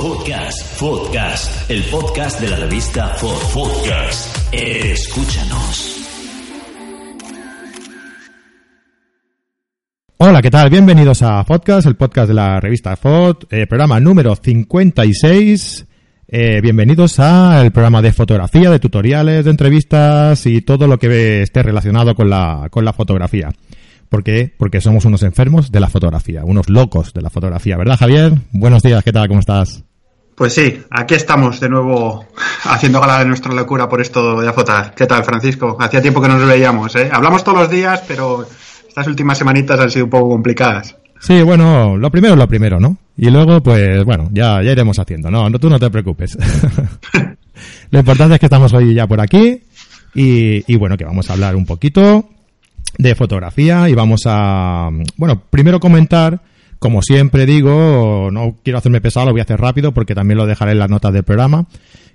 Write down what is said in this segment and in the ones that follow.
Podcast, podcast, el podcast de la revista For Podcast. Escúchanos. Hola, ¿qué tal? Bienvenidos a Podcast, el podcast de la revista FOD, eh, programa número 56. Eh, bienvenidos al programa de fotografía, de tutoriales, de entrevistas y todo lo que esté relacionado con la, con la fotografía. ¿Por qué? Porque somos unos enfermos de la fotografía, unos locos de la fotografía, ¿verdad Javier? Buenos días, ¿qué tal? ¿Cómo estás? Pues sí, aquí estamos de nuevo haciendo gala de nuestra locura por esto de Afotar. ¿Qué tal, Francisco? Hacía tiempo que no nos veíamos, ¿eh? Hablamos todos los días, pero estas últimas semanitas han sido un poco complicadas. Sí, bueno, lo primero es lo primero, ¿no? Y luego, pues, bueno, ya, ya iremos haciendo. No, no, tú no te preocupes. lo importante es que estamos hoy ya por aquí y, y bueno, que vamos a hablar un poquito de fotografía y vamos a, bueno, primero comentar como siempre digo, no quiero hacerme pesado, lo voy a hacer rápido porque también lo dejaré en las notas del programa.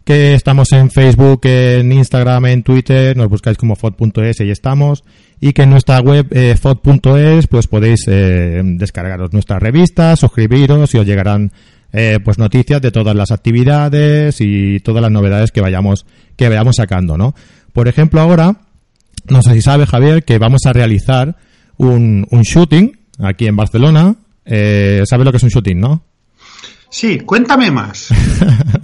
Que estamos en Facebook, en Instagram, en Twitter, nos buscáis como fod.es y estamos. Y que en nuestra web eh, fod.es pues podéis eh, descargaros nuestras revistas, suscribiros y os llegarán eh, pues noticias de todas las actividades y todas las novedades que vayamos que vayamos sacando, ¿no? Por ejemplo, ahora no sé si sabe Javier que vamos a realizar un shooting aquí en Barcelona eh, ¿Sabes lo que es un shooting, no? Sí, cuéntame más.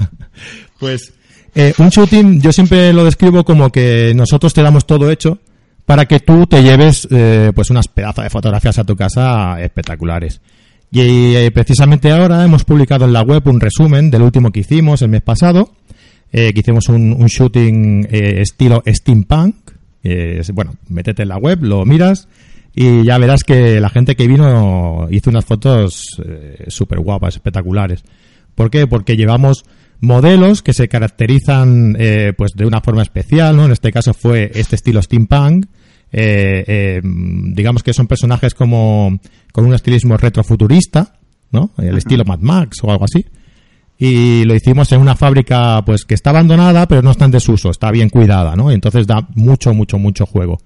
pues eh, un shooting yo siempre lo describo como que nosotros te damos todo hecho para que tú te lleves eh, pues unas pedazos de fotografías a tu casa espectaculares. Y eh, precisamente ahora hemos publicado en la web un resumen del último que hicimos el mes pasado, eh, que hicimos un, un shooting eh, estilo steampunk. Bueno, métete en la web, lo miras y ya verás que la gente que vino hizo unas fotos eh, súper guapas, espectaculares. ¿Por qué? Porque llevamos modelos que se caracterizan eh, pues de una forma especial, ¿no? En este caso fue este estilo steampunk. Eh, eh, digamos que son personajes como con un estilismo retrofuturista, ¿no? El estilo Mad Max o algo así. Y lo hicimos en una fábrica pues que está abandonada, pero no está en desuso, está bien cuidada, ¿no? Y entonces da mucho, mucho, mucho juego.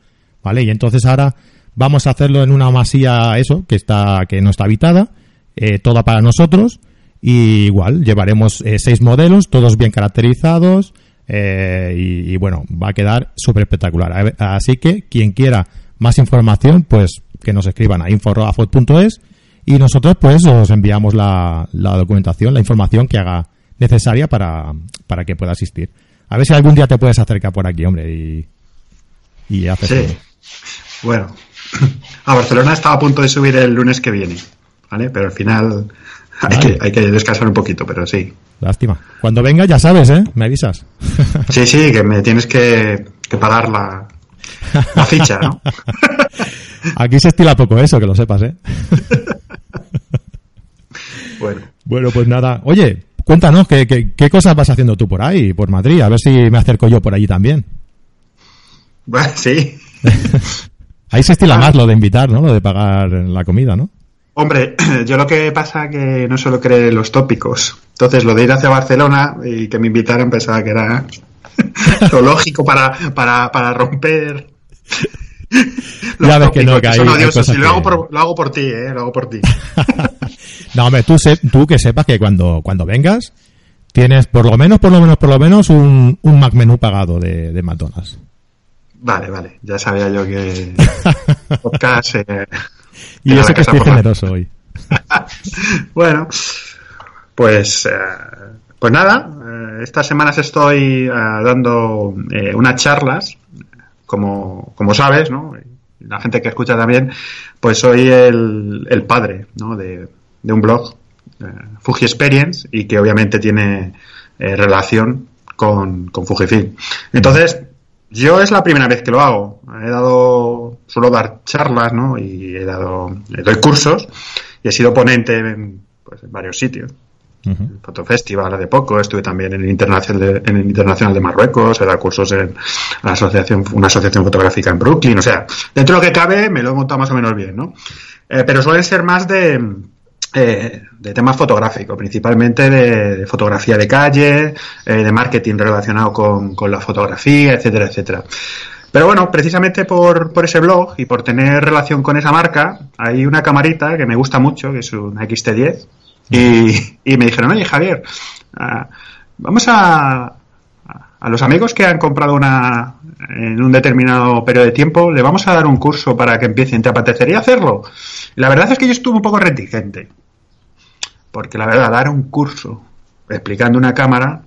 ¿Vale? Y entonces ahora Vamos a hacerlo en una masía, eso, que está, que no está habitada, eh, toda para nosotros. Y igual, llevaremos eh, seis modelos, todos bien caracterizados. Eh, y, y, bueno, va a quedar súper espectacular. Así que quien quiera más información, pues que nos escriban a info.afot.es y nosotros pues os enviamos la, la, documentación, la información que haga necesaria para, para que pueda asistir. A ver si algún día te puedes acercar por aquí, hombre, y, y hacer sí. Todo. Bueno, a Barcelona estaba a punto de subir el lunes que viene, ¿vale? Pero al final hay, que, hay que descansar un poquito, pero sí. Lástima. Cuando venga ya sabes, ¿eh? Me avisas. Sí, sí, que me tienes que, que pagar la, la ficha, ¿no? Aquí se estila poco eso, que lo sepas, ¿eh? Bueno. Bueno, pues nada. Oye, cuéntanos, ¿qué, qué, qué cosas vas haciendo tú por ahí, por Madrid? A ver si me acerco yo por allí también. Bueno, sí. Ahí se estila más lo de invitar, ¿no? Lo de pagar la comida, ¿no? Hombre, yo lo que pasa que no solo cree los tópicos. Entonces, lo de ir hacia Barcelona y que me invitaran pensaba que era lo lógico para, para, para romper. ya ves que no, que hay, lo, hago por, lo hago por ti, ¿eh? Lo hago por ti. no, hombre, tú, se, tú que sepas que cuando, cuando vengas tienes por lo menos, por lo menos, por lo menos un, un Mac menú pagado de, de McDonald's. Vale, vale. Ya sabía yo que podcast. Eh, y eso que estoy generoso hoy. bueno, pues, eh, pues nada. Eh, estas semanas estoy dando unas charlas, como, como sabes, ¿no? La gente que escucha también, pues soy el, el padre, ¿no? De, de un blog, Fuji Experience, y que obviamente tiene relación con, con Fujifilm. Entonces, yo es la primera vez que lo hago. He dado, suelo dar charlas, ¿no? Y he dado, doy cursos y he sido ponente en, pues, en varios sitios. el Fotofestival hace poco, estuve también en el Internacional de, en el Internacional de Marruecos, he dado cursos en la asociación, una asociación fotográfica en Brooklyn, o sea, dentro de lo que cabe me lo he montado más o menos bien, ¿no? Eh, pero suelen ser más de, eh, de tema fotográfico, principalmente de, fotografía de calle, eh, de marketing relacionado con, con la fotografía, etcétera, etcétera. Pero bueno, precisamente por, por ese blog y por tener relación con esa marca, hay una camarita que me gusta mucho, que es una XT10, y, y me dijeron, oye Javier, ah, vamos a, a los amigos que han comprado una en un determinado periodo de tiempo, le vamos a dar un curso para que empiecen. ¿Te apetecería hacerlo? La verdad es que yo estuve un poco reticente. Porque la verdad, dar un curso explicando una cámara.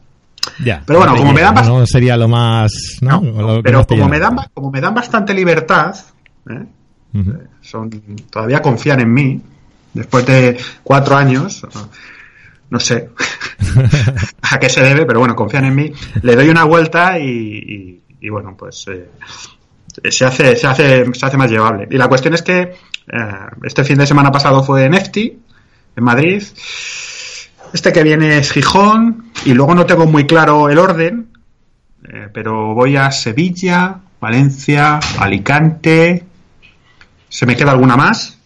Ya. Pero bueno, como me dan No sería lo más. ¿no? No, Lo que pero como me, dan, como me dan bastante libertad, ¿eh? Ujú. son todavía confían en mí, después de cuatro años, no sé a qué se debe, pero bueno, confían en mí, le doy una vuelta y, y- y bueno, pues eh, se, hace, se, hace, se hace más llevable. Y la cuestión es que eh, este fin de semana pasado fue en EFTI, en Madrid, este que viene es Gijón, y luego no tengo muy claro el orden, eh, pero voy a Sevilla, Valencia, Alicante, se me queda alguna más.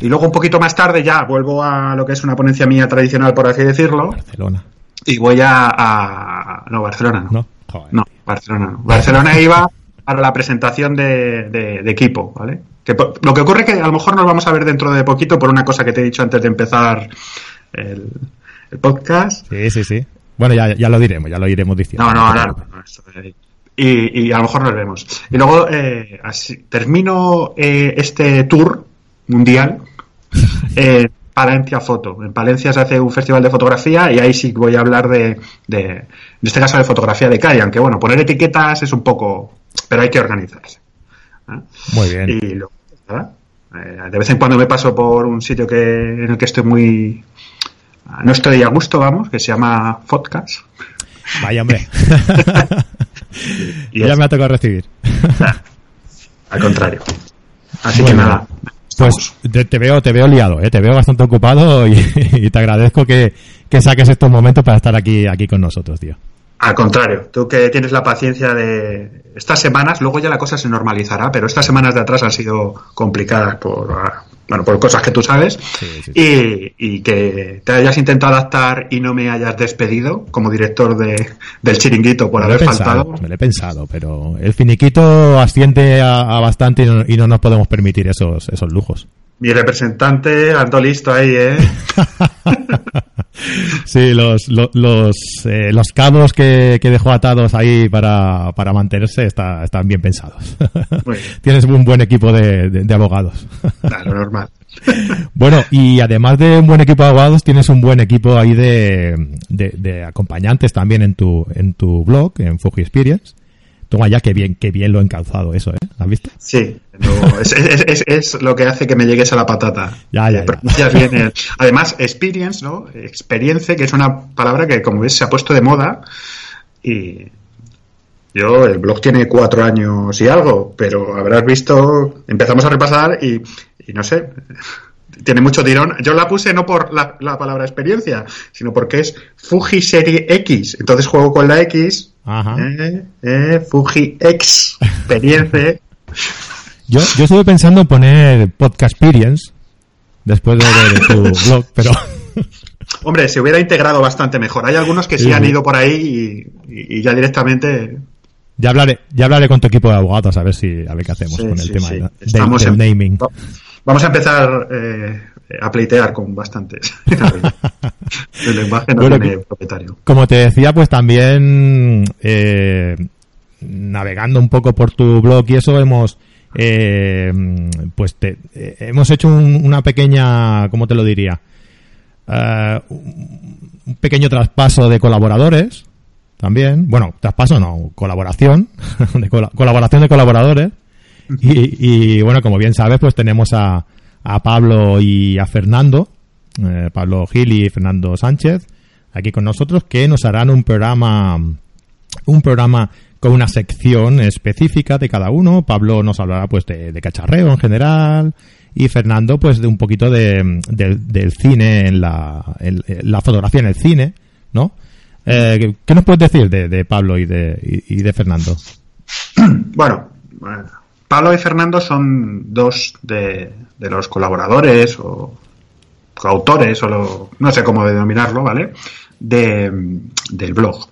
Y luego un poquito más tarde ya vuelvo a lo que es una ponencia mía tradicional, por así decirlo, Barcelona. y voy a... a- no, Barcelona no. ¿No? Joder. No, Barcelona no. Barcelona iba para la presentación de, de- de equipo, ¿vale? Que lo que ocurre es que a lo mejor nos vamos a ver dentro de poquito por una cosa que te he dicho antes de empezar el, el podcast. Sí, sí, sí. Bueno, ya, ya lo diremos, ya lo iremos diciendo. No, no, no. y, y a lo mejor nos vemos. Y luego eh, así, termino eh, este tour mundial en Palencia Foto. En Palencia se hace un festival de fotografía y ahí sí voy a hablar de, de, en este caso, de fotografía de calle, aunque bueno, poner etiquetas es un poco, pero hay que organizarse. ¿Eh? Muy bien. Y nada, eh, de vez en cuando me paso por un sitio que en el que estoy muy no estoy a gusto, vamos, que se llama Podcast. Vaya, hombre. Y ya me ha tocado recibir. al contrario. Así Bueno, que nada. Pues te, te veo, te veo liado, ¿eh? te veo bastante ocupado y, y te agradezco que, que saques estos momentos para estar aquí, aquí con nosotros, tío. Al contrario, tú que tienes la paciencia de estas semanas, luego ya la cosa se normalizará, pero estas semanas de atrás han sido complicadas por ah, bueno por cosas que tú sabes Sí, sí, Y, y que te hayas intentado adaptar y no me hayas despedido como director de, del chiringuito por me haber pensado, faltado. me lo he pensado, pero el finiquito asciende a, a bastante y no, y no nos podemos permitir esos, esos lujos. Mi representante ando listo ahí, ¿eh? Sí, los, lo- los, eh, los cabos que, que dejó atados ahí para, para mantenerse está- están bien pensados. Muy bien. Tienes un buen equipo de, de- de abogados. Claro, normal. Bueno, y además de un buen equipo de abogados, tienes un buen equipo ahí de, de, de acompañantes también en tu, en tu blog, en Fuji Experience. Toma ya, que bien, que bien lo he encauzado eso, ¿eh? ¿Has visto? Sí, no, es, es- es- es lo que hace que me llegues a la patata. Ya, ya, ya. Pronuncias bien el- Además, experience, ¿no? Experiencia, que es una palabra que, como ves, se ha puesto de moda. Y yo, el blog tiene cuatro años y algo, pero habrás visto, empezamos a repasar y, y no sé, tiene mucho tirón. Yo la puse no por la, la palabra experiencia, sino porque es Fuji Serie X. Entonces juego con la X. Ajá. Eh, eh, Fuji X. Experiencia. Yo, yo estuve pensando en poner Podcast Experience después de ver tu blog, pero Hombre, se hubiera integrado bastante mejor. Hay algunos que sí, Sí, han ido por ahí y, ya directamente. ya hablaré, ya hablaré con tu equipo de abogados a ver si a ver qué hacemos Sí, con el tema de- del, Estamos del en- naming. Va- Vamos a empezar eh, a pleitear con bastantes. El lenguaje no Bueno, tiene que- propietario. Como te decía, pues también eh, navegando un poco por tu blog y eso hemos eh, pues te- eh, hemos hecho un- una pequeña, ¿cómo te lo diría? Eh, un pequeño traspaso de colaboradores también. Bueno, traspaso no, colaboración, de cola- colaboración de colaboradores. Y, y, bueno, como bien sabes, pues tenemos a, a Pablo y a Fernando, eh, Pablo Gil y Fernando Sánchez, aquí con nosotros, que nos harán un programa, un programa con una sección específica de cada uno. Pablo nos hablará pues de, cacharreo en general y Fernando pues de un poquito de, del- cine en la, la fotografía en el cine, ¿no? Eh, ¿Qué nos puedes decir de, Pablo y de, y, y de Fernando? Bueno, eh, Pablo y Fernando son dos de, los colaboradores o coautores, o no sé cómo denominarlo, ¿vale? De, del blog.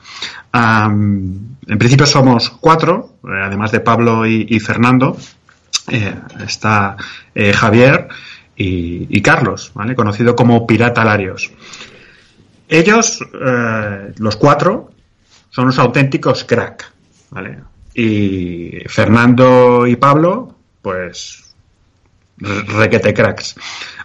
En principio somos cuatro, eh, además de Pablo y, Fernando. eh, está eh, Javier y, Carlos, ¿vale? Conocido como Pirata Larios. Ellos, los cuatro, son los auténticos crack, ¿vale? Y Fernando y Pablo, pues, re- requete cracks.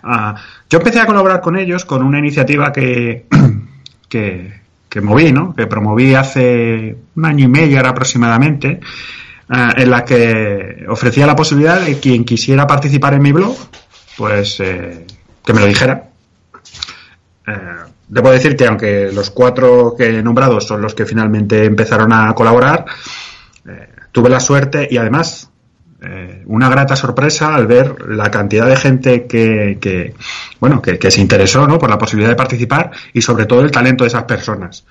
Ah, yo empecé a colaborar con ellos con una iniciativa que, que, que moví, ¿no? Que promoví hace un año y medio ahora aproximadamente, ah, en la que ofrecía la posibilidad de quien quisiera participar en mi blog, pues, eh, que me lo dijera. Eh, debo decir que aunque los cuatro que he nombrado son los que finalmente empezaron a colaborar, eh, tuve la suerte y además eh, una grata sorpresa al ver la cantidad de gente que, bueno que, se interesó ¿no? por la posibilidad de participar y sobre todo el talento de esas personas.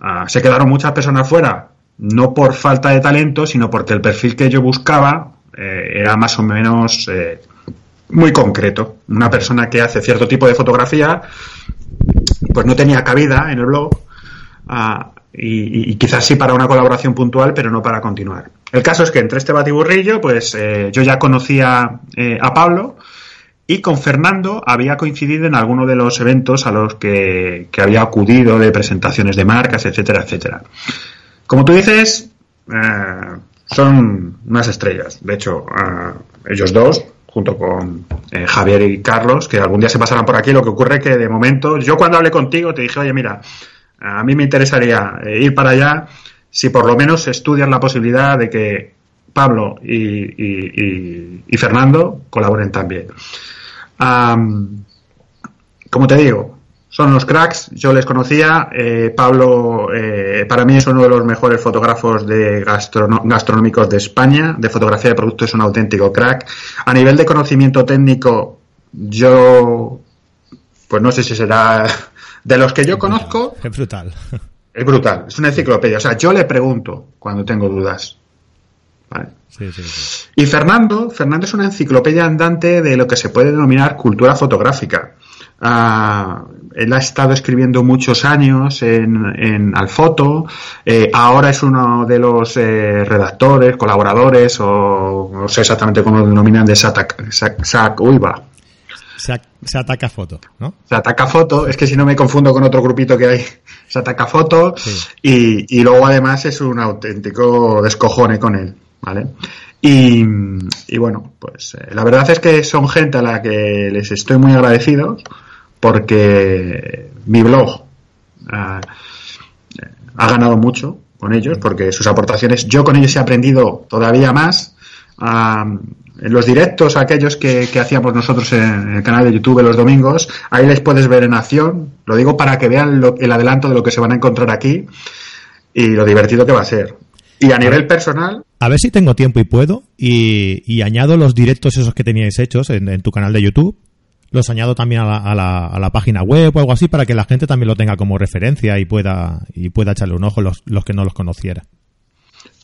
Ah, se quedaron muchas personas fuera, no por falta de talento, sino porque el perfil que yo buscaba eh, era más o menos muy concreto. Una persona que hace cierto tipo de fotografía, pues no tenía cabida en el blog ah, y, y quizás sí para una colaboración puntual, pero no para continuar. El caso es que entre este batiburrillo, pues eh, yo ya conocía eh, a Pablo y con Fernando había coincidido en alguno de los eventos a los que, había acudido de presentaciones de marcas, etcétera, etcétera. Como tú dices, eh, son unas estrellas. De hecho, ellos dos, junto con Javier y Carlos, que algún día se pasarán por aquí, lo que ocurre que de momento, yo cuando hablé contigo te dije, oye, mira, a mí me interesaría eh, ir para allá si por lo menos estudias la posibilidad de que Pablo y, Fernando colaboren también. Am, como te digo, son los cracks, yo les conocía. eh, Pablo, eh, para mí es uno de los mejores fotógrafos de gastronómicos de España. De fotografía de productos es un auténtico crack. A nivel de conocimiento técnico, yo, pues no sé si será de los que yo conozco, Es brutal. es brutal. Es una enciclopedia. O sea, yo le pregunto cuando tengo dudas. ¿Vale? Sí, sí, sí. Y Fernando, Fernando es una enciclopedia andante de lo que se puede denominar cultura fotográfica. Ah, él ha estado escribiendo muchos años en, en Alfoto, eh, ahora es uno de los eh, redactores, colaboradores, o no sé exactamente cómo lo denominan, de Satak, Sac, Sac- uy, va, Se, a- se ataca foto, ¿no? se ataca foto, es que si no me confundo con otro grupito que hay, se ataca foto y, y luego además es un auténtico descojone con él, ¿vale? Y, y bueno, pues eh, la verdad es que son gente a la que les estoy muy agradecido porque mi blog ah, ha ganado mucho con ellos porque sus aportaciones, yo con ellos he aprendido todavía más. Ah, los directos, aquellos que, hacíamos nosotros en el canal de YouTube los domingos, ahí les puedes ver en acción. Lo digo para que vean el adelanto de lo que se van a encontrar aquí y lo divertido que va a ser. Y a nivel personal, A ver si tengo tiempo y puedo y, añado los directos esos que teníais hechos en, tu canal de YouTube. Los añado también a la, a, la, a la página web o algo así para que la gente también lo tenga como referencia y pueda y pueda echarle un ojo los, los que no los conociera.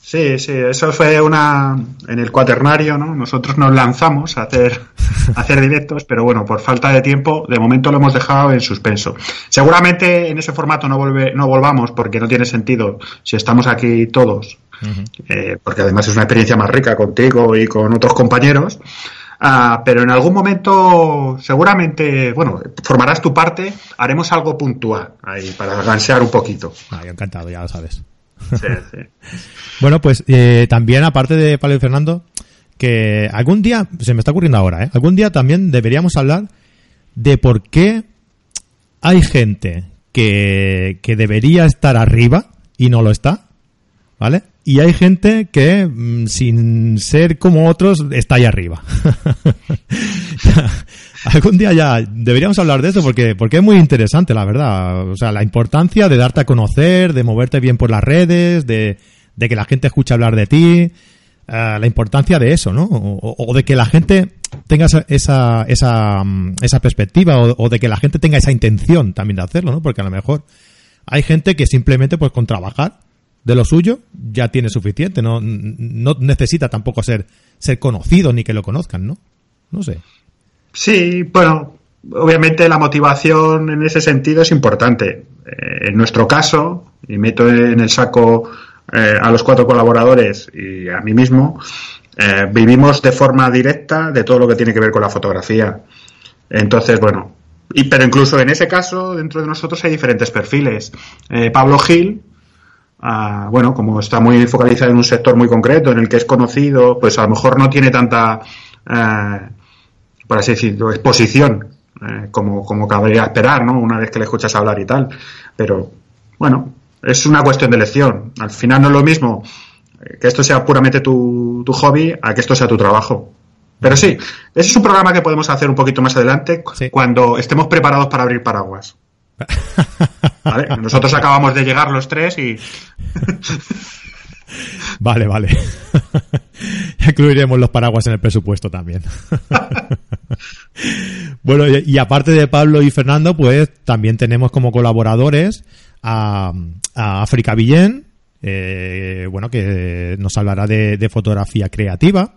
Sí, sí, eso fue una en el cuaternario, ¿no? Nosotros nos lanzamos a hacer a hacer directos, pero bueno, por falta de tiempo, de momento lo hemos dejado en suspenso. Seguramente en ese formato no volve, no volvamos porque no tiene sentido si estamos aquí todos, eh, porque además es una experiencia más rica contigo y con otros compañeros. Ah, pero en algún momento, seguramente, bueno, formarás tu parte, haremos algo puntual ahí para gansear un poquito. Ah, yo encantado, ya lo sabes. Sí, sí. Bueno, pues eh, también, aparte de Pablo y Fernando, que algún día, se me está ocurriendo ahora, ¿eh? algún día también deberíamos hablar de por qué hay gente que, que debería estar arriba y no lo está, ¿vale? Y hay gente que, mm, sin ser como otros, está ahí arriba. Algún día ya deberíamos hablar de eso porque, porque es muy interesante, la verdad. O sea, la importancia de darte a conocer, de moverte bien por las redes, de, que la gente escuche hablar de ti, eh, la importancia de eso, ¿no? O, o de que la gente tenga esa, esa, esa, mm, esa perspectiva o de que la gente tenga esa intención también de hacerlo, ¿no? Porque a lo mejor hay gente que simplemente pues con trabajar de lo suyo ya tiene suficiente, no, no necesita tampoco ser, ser conocido ni que lo conozcan, ¿no? No sé. Sí, bueno, obviamente la motivación en ese sentido es importante. Eh, en nuestro caso, y meto en el saco eh, a los cuatro colaboradores y a mí mismo, eh, vivimos de forma directa de todo lo que tiene que ver con la fotografía. Entonces, bueno, y, pero incluso en ese caso, dentro de nosotros hay diferentes perfiles. Pablo Gil, ah, bueno, como está muy focalizado en un sector muy concreto, en el que es conocido, pues a lo mejor no tiene tanta, eh, por así decirlo, exposición eh, como, como cabría esperar, ¿no? Una vez que le escuchas hablar y tal. Pero, bueno, es una cuestión de elección. Al final no es lo mismo que esto sea puramente tu, tu hobby a que esto sea tu trabajo. Pero sí, ese es un programa que podemos hacer un poquito más adelante Sí. cuando estemos preparados para abrir paraguas. ¿Vale? Nosotros acabamos de llegar los tres y Vale, vale. Incluiremos los paraguas en el presupuesto también. bueno, y, aparte de Pablo y Fernando, pues también tenemos como colaboradores a, a África Villén, eh, bueno, que nos hablará de fotografía creativa.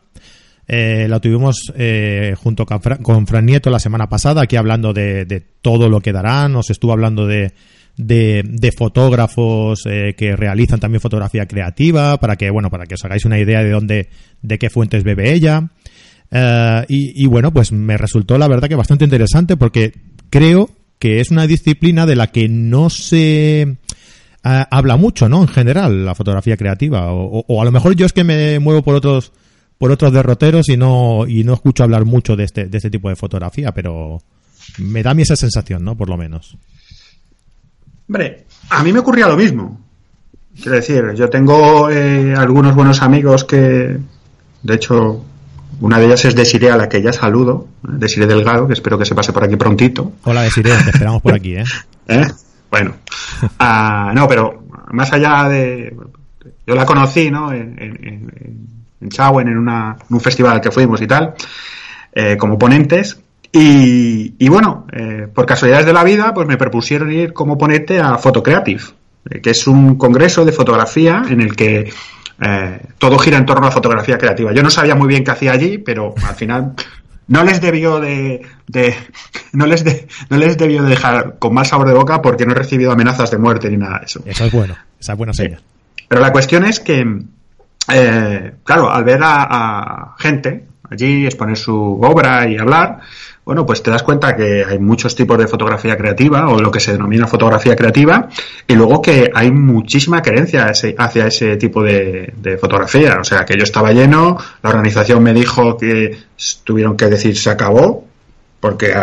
Eh, la tuvimos eh, junto con Fran, Nieto la semana pasada, aquí hablando de, de todo lo que darán. Nos estuvo hablando de, de, de fotógrafos eh, que realizan también fotografía creativa, para que, bueno, para que os hagáis una idea de dónde, de qué fuentes bebe ella. Y, bueno, pues me resultó la verdad que bastante interesante porque creo que es una disciplina de la que no se habla mucho, ¿no? En general, la fotografía creativa. O- o a lo mejor yo es que me muevo por otros por otros derroteros y no y no escucho hablar mucho de este de este tipo de fotografía, pero me da a mí esa sensación, ¿no? Por lo menos. Hombre, a mí me ocurría lo mismo. Quiero decir, yo tengo eh, algunos buenos amigos que, de hecho, una de ellas es Desiree, a la que ya saludo. Desiree Delgado, que espero que se pase por aquí prontito. Hola, Desiree, te esperamos por aquí, ¿eh? ¿Eh? Bueno, Ah, no, pero más allá de. Yo la conocí, ¿no? En, en, en- en Chauen, en, una, en un festival al que fuimos y tal, eh, como ponentes. Y, y bueno, eh, por casualidades de la vida, pues me propusieron ir como ponente a Photocreative, eh, que es un congreso de fotografía en el que eh, todo gira en torno a la fotografía creativa. Yo no sabía muy bien qué hacía allí, pero al final no les debió de, de- no les de- no les debió de dejar con mal sabor de boca porque no he recibido amenazas de muerte ni nada de eso. Eso es bueno, esa es buena señal. Pero la cuestión es que, eh, claro, al ver a, gente allí exponer su obra y hablar, bueno, pues te das cuenta que hay muchos tipos de fotografía creativa o lo que se denomina fotografía creativa y luego que hay muchísima creencia ese- hacia ese tipo de, de fotografía. O sea, que yo estaba lleno, la organización me dijo que tuvieron que decir se acabó porque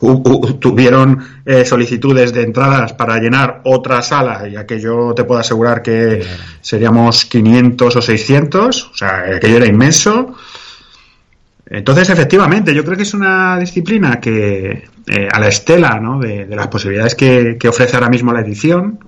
hu- hu- tuvieron eh, solicitudes de entradas para llenar otra sala y aquello te puedo asegurar que seríamos 500 o 600, o sea, aquello era inmenso. Entonces, efectivamente, yo creo que es una disciplina que, eh, a la estela ¿no? de, de las posibilidades que, que ofrece ahora mismo la edición,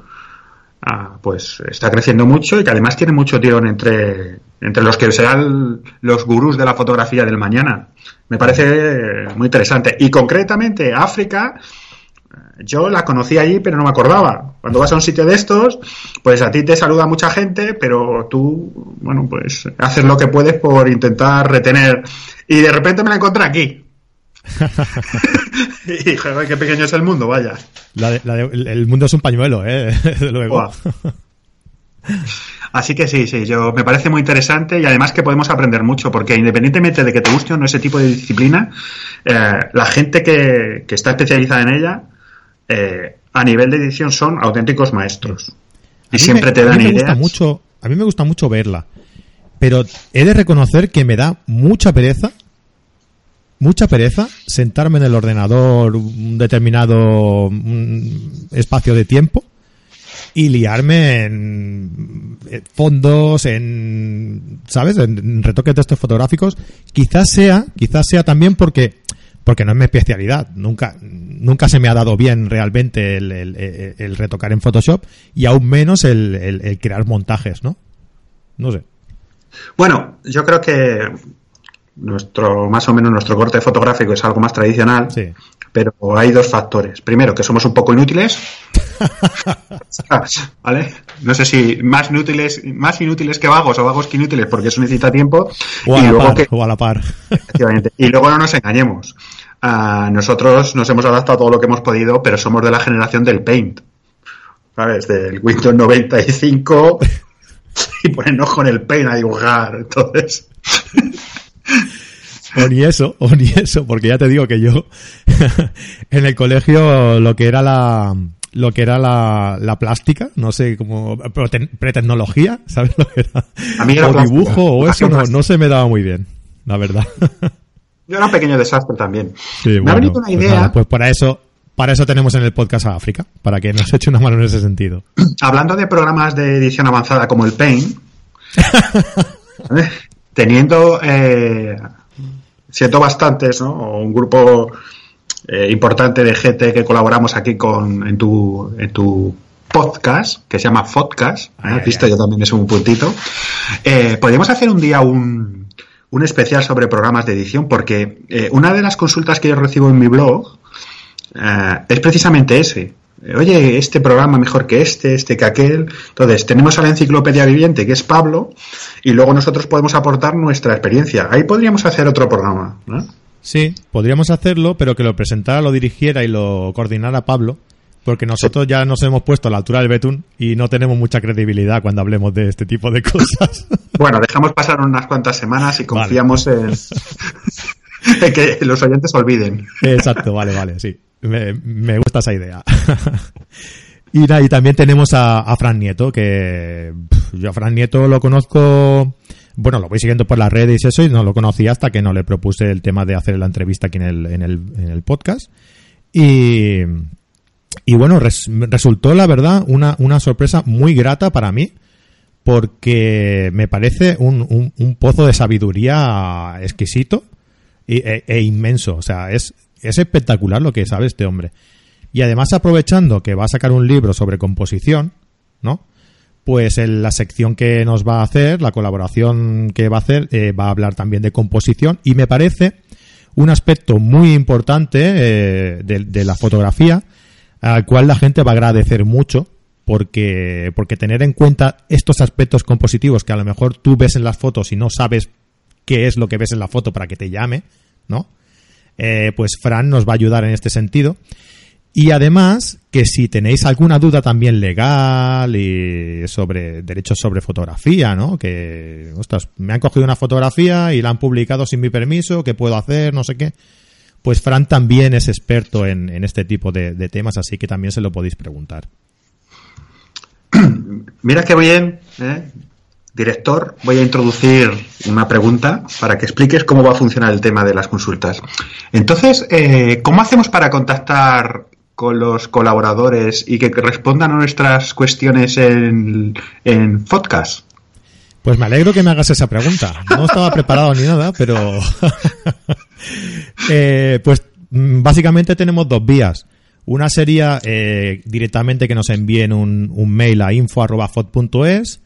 ah, pues está creciendo mucho y que además tiene mucho tirón entre, entre los que serán los gurús de la fotografía del mañana. Me parece muy interesante. Y concretamente, África, eh, yo la conocí allí, pero no me acordaba. Cuando vas a un sitio de estos, pues a ti te saluda mucha gente, pero tú, bueno, pues haces lo que puedes por intentar retener. Y de repente me la encontré aquí. y joder, qué pequeño es el mundo, vaya. La de- la de- el- el mundo es un pañuelo, ¿eh? Desde luego. Así que sí, sí, yo me parece muy interesante y además que podemos aprender mucho, porque independientemente de que te guste o no ese tipo de disciplina, eh, la gente que, que está especializada en ella, eh, a nivel de edición son auténticos maestros. A Y siempre me- te a dan gusta ideas. mucho, a mí me gusta mucho verla, pero he de reconocer que me da mucha pereza, mucha pereza sentarme en el ordenador un determinado mm, espacio de tiempo y liarme en eh, fondos, en, ¿sabes? En, retoques de estos fotográficos. Quizás sea, quizás sea también porque, porque no es mi especialidad. Nunca, nunca se me ha dado bien realmente el, el- el- el retocar en Photoshop y aún menos el crear montajes, ¿no? No sé. Bueno, yo creo que nuestro, más o menos nuestro corte fotográfico es algo más tradicional, Sí. Pero hay dos factores. Primero, que somos un poco inútiles. ¿Vale? No sé si más inútiles, más inútiles que vagos o vagos que inútiles, porque eso necesita tiempo. O a y la luego par, que, o a la par. efectivamente, y luego no nos engañemos. Ah, nosotros nos hemos adaptado a todo lo que hemos podido, pero somos de la generación del Paint. ¿Sabes? Del Windows 95 y ponernos con el Paint a dibujar. Entonces, O ni eso, o ni eso, porque ya te digo que yo en el colegio lo que era la lo que era la, la plástica, no sé prote- pretecnología, ¿sabes lo que era? A mí era o plástica. dibujo o eso no, se me daba muy bien, la verdad. yo era un pequeño desastre también. Sí, Me ha venido una pues idea. nada, pues para eso para eso tenemos en el podcast a África, para que nos eche una mano en ese sentido. hablando de programas de edición avanzada como el Paint, ¿eh? teniendo, eh, siendo bastantes, ¿no? O un grupo eh, importante de gente que colaboramos aquí con en tu, en tu podcast, que se llama Podcast, ¿eh? Ay, ¿Has visto? Yo también es un puntito. Eh, Podríamos hacer un día un, un especial sobre programas de edición, porque eh, una de las consultas que yo recibo en mi blog es precisamente ese. Eh, Oye, este programa mejor que este, este que aquel. Entonces, tenemos a la enciclopedia viviente, que es Pablo, y luego nosotros podemos aportar nuestra experiencia. Ahí podríamos hacer otro programa. ¿no? Sí, podríamos hacerlo, pero que lo presentara, lo dirigiera y lo coordinara Pablo, porque nosotros ya nos hemos puesto a la altura del betún y no tenemos mucha credibilidad cuando hablemos de este tipo de cosas. Bueno, dejamos pasar unas cuantas semanas y confiamos en que los oyentes olviden. Exacto, vale, vale, sí. Me, gusta esa idea. y, también tenemos a, a Fran Nieto, que yo a Fran Nieto lo conozco, bueno, lo voy siguiendo por las redes y eso, y no lo conocía hasta que no le propuse el tema de hacer la entrevista aquí en el, en el, en el podcast. Y, y bueno, res- resultó, la verdad, una, una sorpresa muy grata para mí, porque me parece un, un- pozo de sabiduría exquisito e, e inmenso. O sea, es, es espectacular lo que sabe este hombre. Y además, aprovechando que va a sacar un libro sobre composición, ¿no? Pues en la sección que nos va a hacer, la colaboración que va a hacer, eh, va a hablar también de composición y me parece un aspecto muy importante eh, de, de la fotografía al cual la gente va a agradecer mucho porque, porque tener en cuenta estos aspectos compositivos que a lo mejor tú ves en las fotos y no sabes qué es lo que ves en la foto para que te llame, ¿no? Eh, pues Fran nos va a ayudar en este sentido. Y además, que si tenéis alguna duda también legal y sobre derechos sobre fotografía, ¿no? Que, me han cogido una fotografía y la han publicado sin mi permiso, ¿qué puedo hacer? No sé qué. Pues Fran también es experto en, este tipo de, de temas, así que también se lo podéis preguntar. Mira qué bien, ¿eh? Director. Voy a introducir una pregunta para que expliques cómo va a funcionar el tema de las consultas. Entonces, eh, ¿cómo hacemos para contactar con los colaboradores y que respondan a nuestras cuestiones en, en podcast? Pues me alegro que me hagas esa pregunta. No estaba preparado ni nada, pero. Eh, pues mm, básicamente tenemos dos vías. Una sería eh, directamente que nos envíen un, un mail a info.fot.es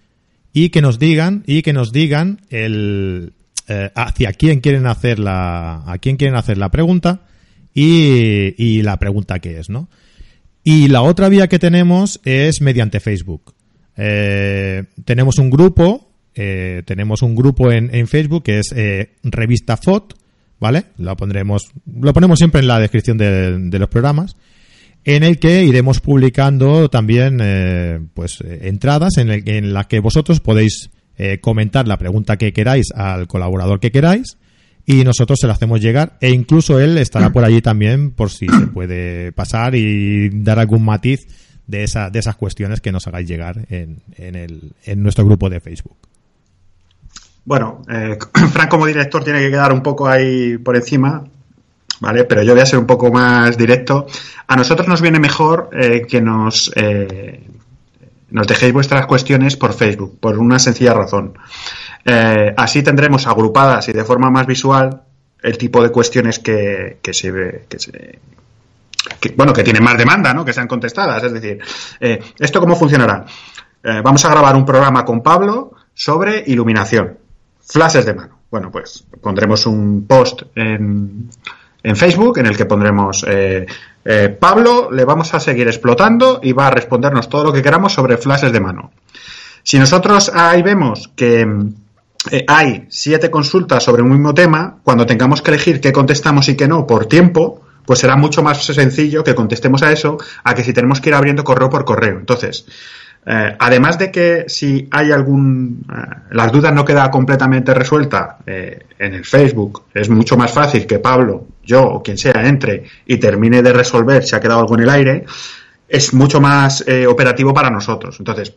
y que nos digan y que nos digan el eh, hacia quién quieren hacer la a quién quieren hacer la pregunta y, y la pregunta que es, ¿no? Y la otra vía que tenemos es mediante Facebook. Eh, tenemos un grupo, eh, tenemos un grupo en, en Facebook que es eh, Revista FOT, ¿vale? Lo pondremos, lo ponemos siempre en la descripción de, de los programas, en el que iremos publicando también, eh, pues, eh, entradas en, las que vosotros podéis eh, comentar la pregunta que queráis al colaborador que queráis y nosotros se la hacemos llegar e incluso él estará por allí también por si se puede pasar y dar algún matiz de, esa, de esas cuestiones que nos hagáis llegar en, en, el, en nuestro grupo de Facebook. Bueno, eh, Fran como director tiene que quedar un poco ahí por encima, ¿vale? Pero yo voy a ser un poco más directo. A nosotros nos viene mejor eh, que nos, eh, nos dejéis vuestras cuestiones por Facebook, por una sencilla razón. Eh, así tendremos agrupadas y de forma más visual el tipo de cuestiones que, que se ve, bueno, que tienen más demanda, ¿no? Que sean contestadas. Es decir, ¿esto cómo funcionará? Vamos a grabar un programa con Pablo sobre iluminación, flashes de mano. Bueno, pues pondremos un post en, en Facebook en el que pondremos eh, eh, Pablo, le vamos a seguir explotando y va a respondernos todo lo que queramos sobre flashes de mano. Si nosotros ahí vemos que eh, hay siete consultas sobre un mismo tema, cuando tengamos que elegir qué contestamos y qué no por tiempo, pues será mucho más sencillo que contestemos a eso a que si tenemos que ir abriendo correo por correo. Entonces, eh, además de que si hay algún. Eh, las dudas no queda completamente resuelta eh, en el Facebook, es mucho más fácil que Pablo, yo o quien sea entre y termine de resolver si ha quedado algo en el aire, es mucho más operativo para nosotros. Entonces,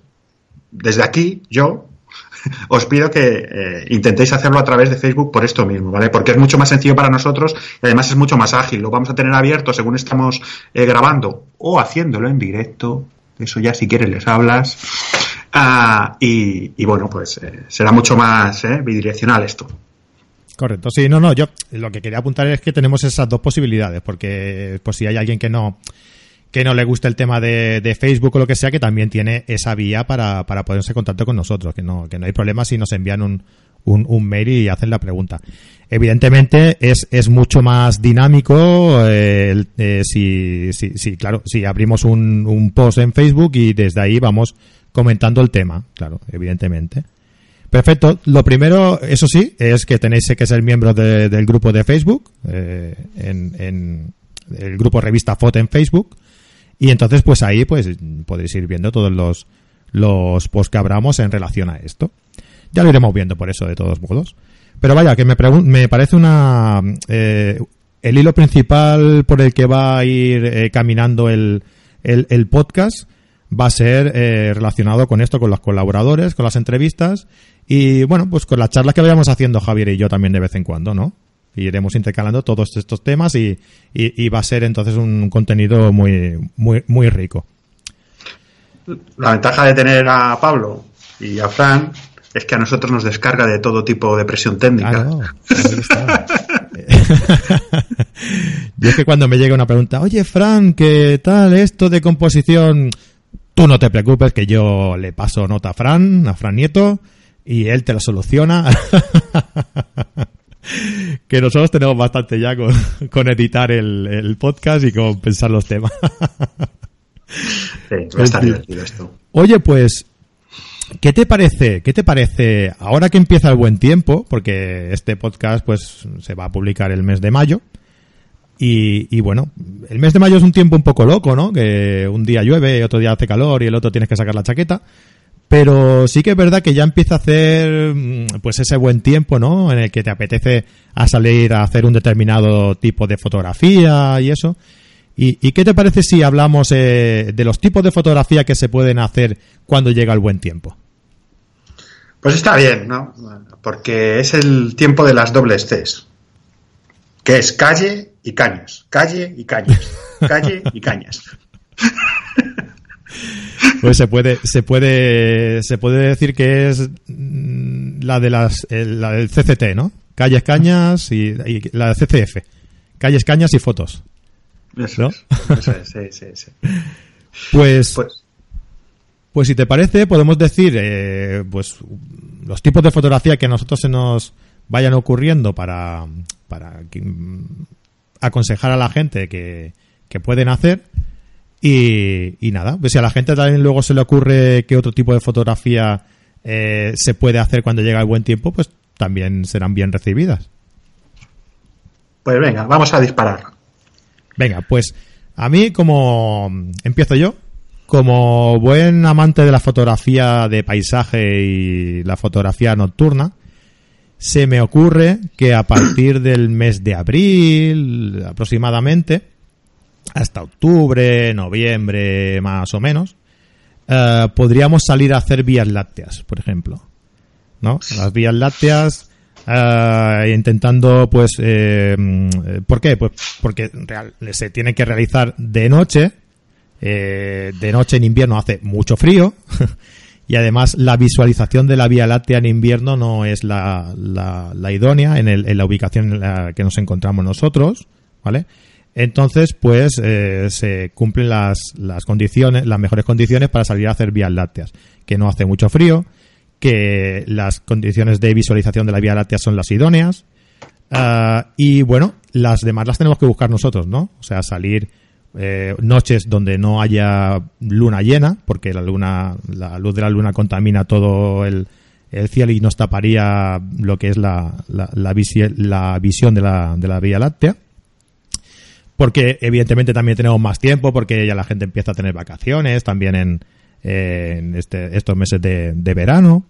desde aquí, yo os pido que intentéis hacerlo a través de Facebook por esto mismo, ¿vale? Porque es mucho más sencillo para nosotros y además es mucho más ágil. Lo vamos a tener abierto según estamos grabando o haciéndolo en directo. Eso ya si quieres les hablas. Ah, y, y bueno, pues eh, será mucho más eh, bidireccional esto. Correcto, sí, no, no, yo lo que quería apuntar es que tenemos esas dos posibilidades, porque pues si hay alguien que no que no le gusta el tema de, de Facebook o lo que sea, que también tiene esa vía para, para ponerse en contacto con nosotros, que no, que no hay problema si nos envían un, un, un mail y hacen la pregunta. Evidentemente es, es mucho más dinámico eh, eh, si, si, si, claro, si abrimos un, un post en Facebook y desde ahí vamos comentando el tema, claro, evidentemente. Perfecto. Lo primero, eso sí, es que tenéis que ser miembros de- del grupo de Facebook, eh, en, en el grupo Revista Foto en Facebook. Y entonces, pues ahí, pues podréis ir viendo todos los, los posts que abramos en relación a esto. Ya lo iremos viendo por eso, de todos modos. Pero vaya, que me, me parece una. eh, el hilo principal por el que va a ir eh, caminando el, el, podcast va a ser eh, relacionado con esto, con los colaboradores, con las entrevistas y, bueno, pues con las charlas que vayamos haciendo Javier y yo también de vez en cuando, ¿no? Iremos intercalando todos estos temas y, y, y va a ser entonces un contenido muy, muy, muy rico. La ventaja de tener a Pablo y a Fran es que a nosotros nos descarga de todo tipo de presión técnica. Claro, ahí está. Yo es que cuando me llega una pregunta, oye Fran, ¿qué tal esto de composición? Tú no te preocupes que yo le paso nota a Fran, a Fran Nieto, y él te lo soluciona. que nosotros tenemos bastante ya con, con editar el, el podcast y con pensar los temas. Sí, va a estar divertido esto. Oye, pues, ¿qué te parece? ¿Qué te parece ahora que empieza el buen tiempo? Porque este podcast, pues, se va a publicar el mes de mayo. Y, bueno, el mes de mayo es un tiempo un poco loco, ¿no? Que un día llueve, otro día hace calor y el otro tienes que sacar la chaqueta. Pero sí que es verdad que ya empieza a hacer, mm, pues, ese buen tiempo, ¿no? En el que te apetece a salir a hacer un determinado tipo de fotografía y eso. ¿Y, y qué te parece si hablamos eh, de los tipos de fotografía que se pueden hacer cuando llega el buen tiempo? Pues está bien, ¿no? Porque es el tiempo de las dobles Cs. Que es calle y cañas. Calle y cañas. Calle y cañas. Pues se puede, se puede, se puede decir que es mm, la de las, la del CCT, ¿no? Calles, cañas y, y la de CCF. Calles, cañas y fotos. Eso ¿No? es. Eso es, sí, sí, sí. Pues, Pues, Pues si te parece, podemos decir eh, pues los tipos de fotografía que a nosotros se nos vayan ocurriendo para, para mm, aconsejar a la gente que, que pueden hacer. Y, y nada, pues si a la gente también luego se le ocurre qué otro tipo de fotografía eh, se puede hacer cuando llega el buen tiempo, pues también serán bien recibidas. pues venga, vamos a disparar. Venga, pues a mí como empiezo yo, como buen amante de la fotografía de paisaje y la fotografía nocturna, se me ocurre que a partir del mes de abril aproximadamente, hasta octubre, noviembre más o menos, eh, podríamos salir a hacer vías lácteas, por ejemplo. ¿No? Las vías lácteas eh, intentando pues eh, ¿por qué? Pues porque real- se tiene que realizar de noche eh, de noche en invierno hace mucho frío y además la visualización de la Vía Láctea en invierno no es la, idónea en, la ubicación en la que nos encontramos nosotros, ¿vale? Entonces, pues eh, se cumplen las, las condiciones, las mejores condiciones para salir a hacer vías lácteas, que no hace mucho frío, que las condiciones de visualización de la Vía Láctea son las idóneas. Ah, y bueno, las demás las tenemos que buscar nosotros, ¿no? O sea, salir eh, noches donde no haya luna llena, porque la luna, la luz de la luna contamina todo el, el cielo y nos taparía lo que es la, la, la, la visión de la, de la Vía Láctea. Porque evidentemente también tenemos más tiempo, porque ya la gente empieza a tener vacaciones, también en, en este, estos meses de, de verano.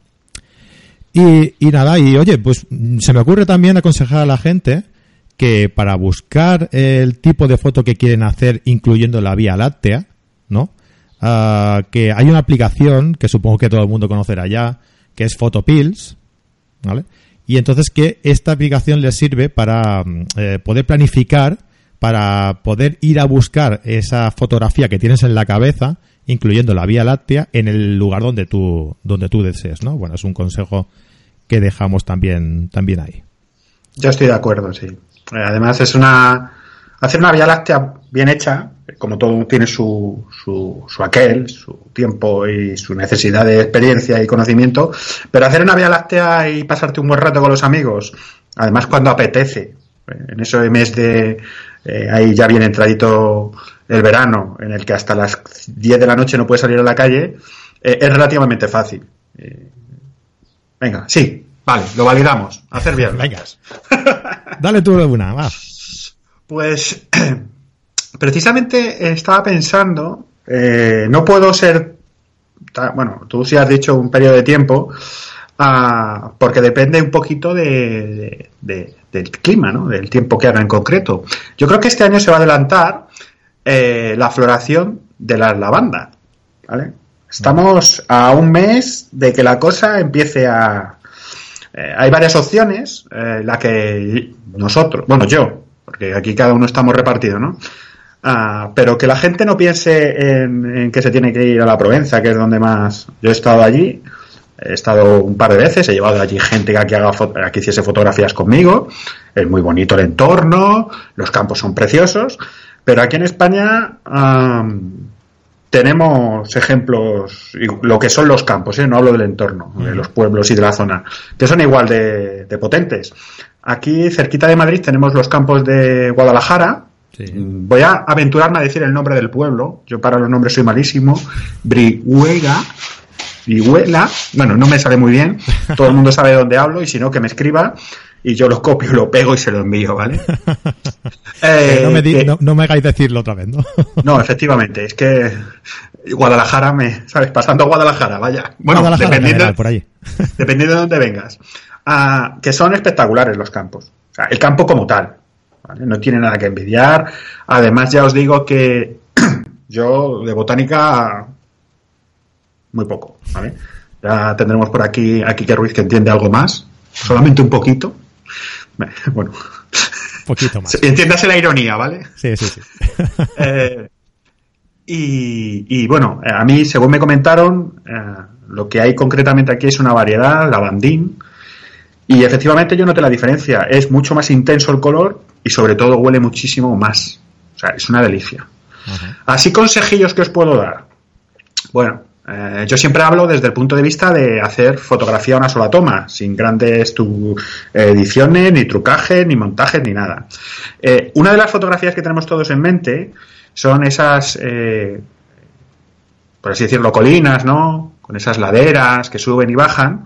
Y, y nada, y oye, pues se me ocurre también aconsejar a la gente que para buscar el tipo de foto que quieren hacer, incluyendo la Vía Láctea, ¿no? Ah, que hay una aplicación que supongo que todo el mundo conocerá ya, que es Photopills, ¿vale? Y entonces que esta aplicación les sirve para mm, eh, poder planificar, para poder ir a buscar esa fotografía que tienes en la cabeza, incluyendo la Vía Láctea, en el lugar donde tú, donde tú desees, ¿no? Bueno, es un consejo que dejamos también, también ahí. Yo estoy de acuerdo, sí. Eh, Además es una... Hacer una Vía Láctea bien hecha, como todo tiene su, su, su aquel, su tiempo y su necesidad de experiencia y conocimiento, pero hacer una Vía Láctea y pasarte un buen rato con los amigos, además cuando apetece, eh, en ese mes de... eh, ahí ya viene entradito el verano, en el que hasta las 10 de la noche no puedes salir a la calle, es relativamente fácil. Venga, sí, vale, lo validamos. Hacer bien. Venga. Dale tú una, va. Pues precisamente estaba pensando, eh, no puedo ser, bueno, tú sí has dicho un periodo de tiempo, ah, porque depende un poquito de, de- de- del clima, ¿no? Del tiempo que haga en concreto. Yo creo que este año se va a adelantar eh, la floración de las lavandas, ¿vale? Estamos a un mes de que la cosa empiece a, eh, hay varias opciones, eh, la que nosotros, bueno, yo, porque aquí cada uno estamos repartidos, ¿no? Ah, pero que la gente no piense en, que se tiene que ir a la Provenza, que es donde más. Yo he estado allí, he estado un par de veces, he llevado allí gente que aquí, haga que hiciese fotografías conmigo. Es muy bonito el entorno, los campos son preciosos, pero aquí en España tenemos ejemplos, lo que son los campos, ¿eh? no hablo del entorno, de los pueblos y de la zona, que son igual de, de potentes. Aquí, cerquita de Madrid, tenemos los campos de Guadalajara. Sí. Voy a aventurarme a decir el nombre del pueblo. Yo para los nombres soy malísimo. Brihuega. Brihuela. Bueno, no me sale muy bien. Todo el mundo sabe de dónde hablo y si no, que me escriba y yo lo copio, lo pego y se lo envío, ¿vale? Eh, no, me di- que- no, no me hagáis decirlo otra vez, ¿no? no, efectivamente, es que Guadalajara me, ¿sabes? Pasando a Guadalajara, vaya. Bueno, Guadalajara, en dependiendo, general, por allí. dependiendo de dónde vengas. Ah, que son espectaculares los campos. O sea, el campo como tal. ¿vale? No tiene nada que envidiar. Además, ya os digo que yo de botánica muy poco, ¿vale? Ya tendremos por aquí a Quique Ruiz que entiende algo más. Solamente un poquito. Bueno, poquito más. entiéndase la ironía, ¿vale? Sí, sí, sí. Eh, y, y, bueno, a mí, según me comentaron, eh, lo que hay concretamente aquí es una variedad, lavandín, y efectivamente yo noté la diferencia. Es mucho más intenso el color y sobre todo huele muchísimo más. O sea, es una delicia. Así consejillos que os puedo dar. Bueno, eh, yo siempre hablo desde el punto de vista de hacer fotografía a una sola toma, sin grandes tu- ediciones, ni trucajes, ni montajes, ni nada. Eh, una de las fotografías que tenemos todos en mente son esas, eh, por así decirlo, colinas, ¿no? Con esas laderas que suben y bajan,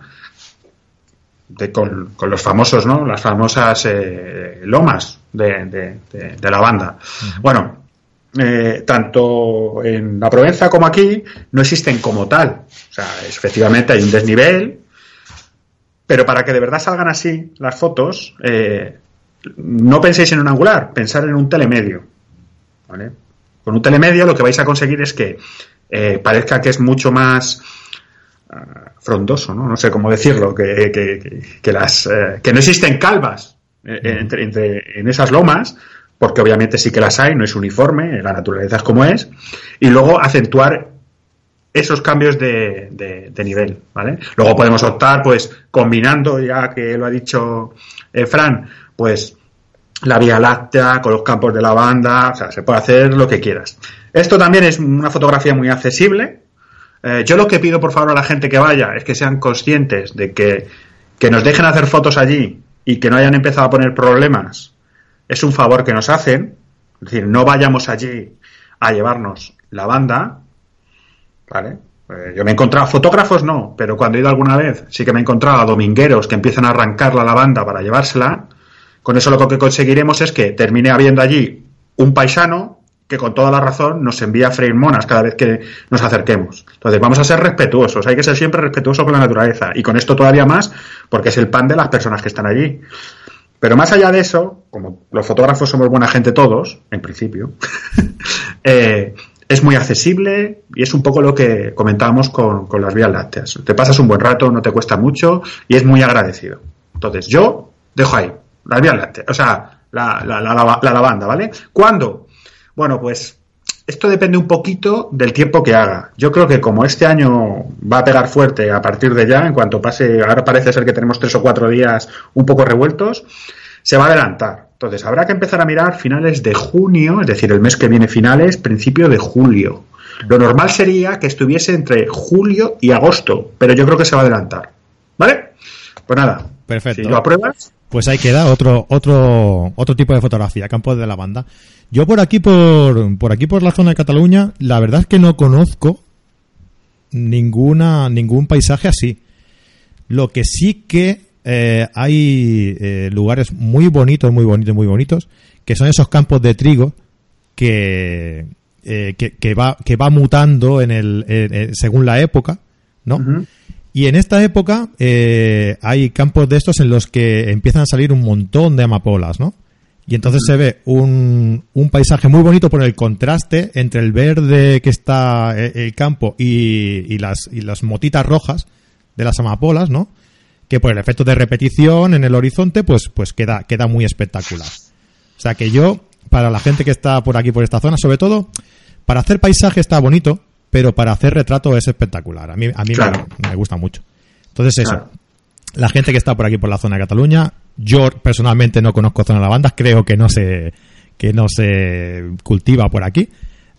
de- con, con los famosos, ¿no? Las famosas eh, lomas de, de- de- de la banda. Bueno, eh, tanto en la Provenza como aquí no existen como tal. O sea, es- efectivamente hay un desnivel, pero para que de verdad salgan así las fotos, eh, no penséis en un angular, pensar en un telemedio. ¿vale? Con un telemedio lo que vais a conseguir es que eh, parezca que es mucho más ah, frondoso, ¿no? No sé cómo decirlo, que, que- que- que las, que no existen calvas entre, entre- en esas lomas, porque obviamente sí que las hay, no es uniforme, la naturaleza es como es, y luego acentuar esos cambios de, de- nivel, ¿vale? Luego podemos optar, pues, combinando, ya que lo ha dicho eh, Fran, pues, la Vía Láctea con los campos de lavanda, o sea, se puede hacer lo que quieras. Esto también es una fotografía muy accesible, Eh, yo lo que pido, por favor, a la gente que vaya es que sean conscientes de que, que nos dejen hacer fotos allí y que no hayan empezado a poner problemas. Es un favor que nos hacen. Es decir, no vayamos allí a llevarnos la banda. ¿Vale? Eh, yo me he encontrado, fotógrafos no, pero cuando he ido alguna vez sí que me he encontrado a domingueros que empiezan a arrancar la lavanda para llevársela. Con eso lo que conseguiremos es que termine habiendo allí un paisano que con toda la razón nos envía a freír monas cada vez que nos acerquemos. Entonces vamos a ser respetuosos, hay que ser siempre respetuosos con la naturaleza y con esto todavía más porque es el pan de las personas que están allí. Pero más allá de eso, como los fotógrafos somos buena gente todos, en principio, eh, es muy accesible y es un poco lo que comentábamos con, con las vías lácteas. Te pasas un buen rato, no te cuesta mucho y es muy agradecido. Entonces yo dejo ahí las vías lácteas, o sea, la, la, la, la lavanda, ¿vale? ¿Cuándo? Bueno, pues esto depende un poquito del tiempo que haga. Yo creo que como este año va a pegar fuerte a partir de ya, en cuanto pase, ahora parece ser que tenemos tres o cuatro días un poco revueltos, se va a adelantar. Entonces habrá que empezar a mirar finales de junio, es decir, el mes que viene finales, principio de julio. Lo normal sería que estuviese entre julio y agosto, pero yo creo que se va a adelantar. ¿Vale? Pues nada. Perfecto. Si lo apruebas. Pues ahí queda otro, otro, otro tipo de fotografía, campo de la banda. Yo por aquí, por, por aquí, por la zona de Cataluña, la verdad es que no conozco ninguna, ningún paisaje así. Lo que sí que eh, hay eh, lugares muy bonitos, muy bonitos, muy bonitos, que son esos campos de trigo que, eh, que, que, va, que va mutando en el, eh, según la época, ¿no? Uh -huh. Y en esta época eh, hay campos de estos en los que empiezan a salir un montón de amapolas, ¿no? Y entonces se ve un, un, paisaje muy bonito por el contraste entre el verde que está eh, el campo y, y, las, y las motitas rojas de las amapolas, ¿no? Que por el efecto de repetición en el horizonte, pues, pues queda, queda muy espectacular. O sea que yo, para la gente que está por aquí, por esta zona, sobre todo, para hacer paisaje está bonito, pero para hacer retrato es espectacular. A mí, a mí claro. me, me, gusta mucho. Entonces eso, claro. La gente que está por aquí por la zona de Cataluña, yo personalmente no conozco zona de lavandas, creo que no se, que no se cultiva por aquí.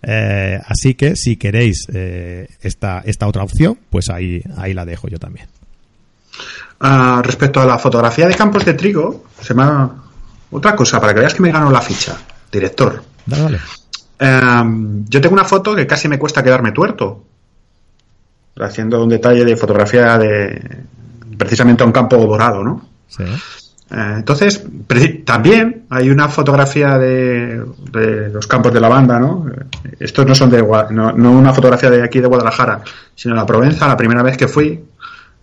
Eh, así que si queréis eh, esta, esta otra opción, pues ahí, ahí la dejo yo también. Uh, respecto a la fotografía de campos de trigo, se me ha... otra cosa, para que veas que me ganó la ficha, director. Dale, dale. Um, yo tengo una foto que casi me cuesta quedarme tuerto. Haciendo un detalle de fotografía de precisamente a un campo dorado, ¿no? Sí. Uh, entonces, también hay una fotografía de, de, los campos de lavanda, ¿no? Estos no son de no, no, una fotografía de aquí de Guadalajara, sino de la Provenza, la primera vez que fui,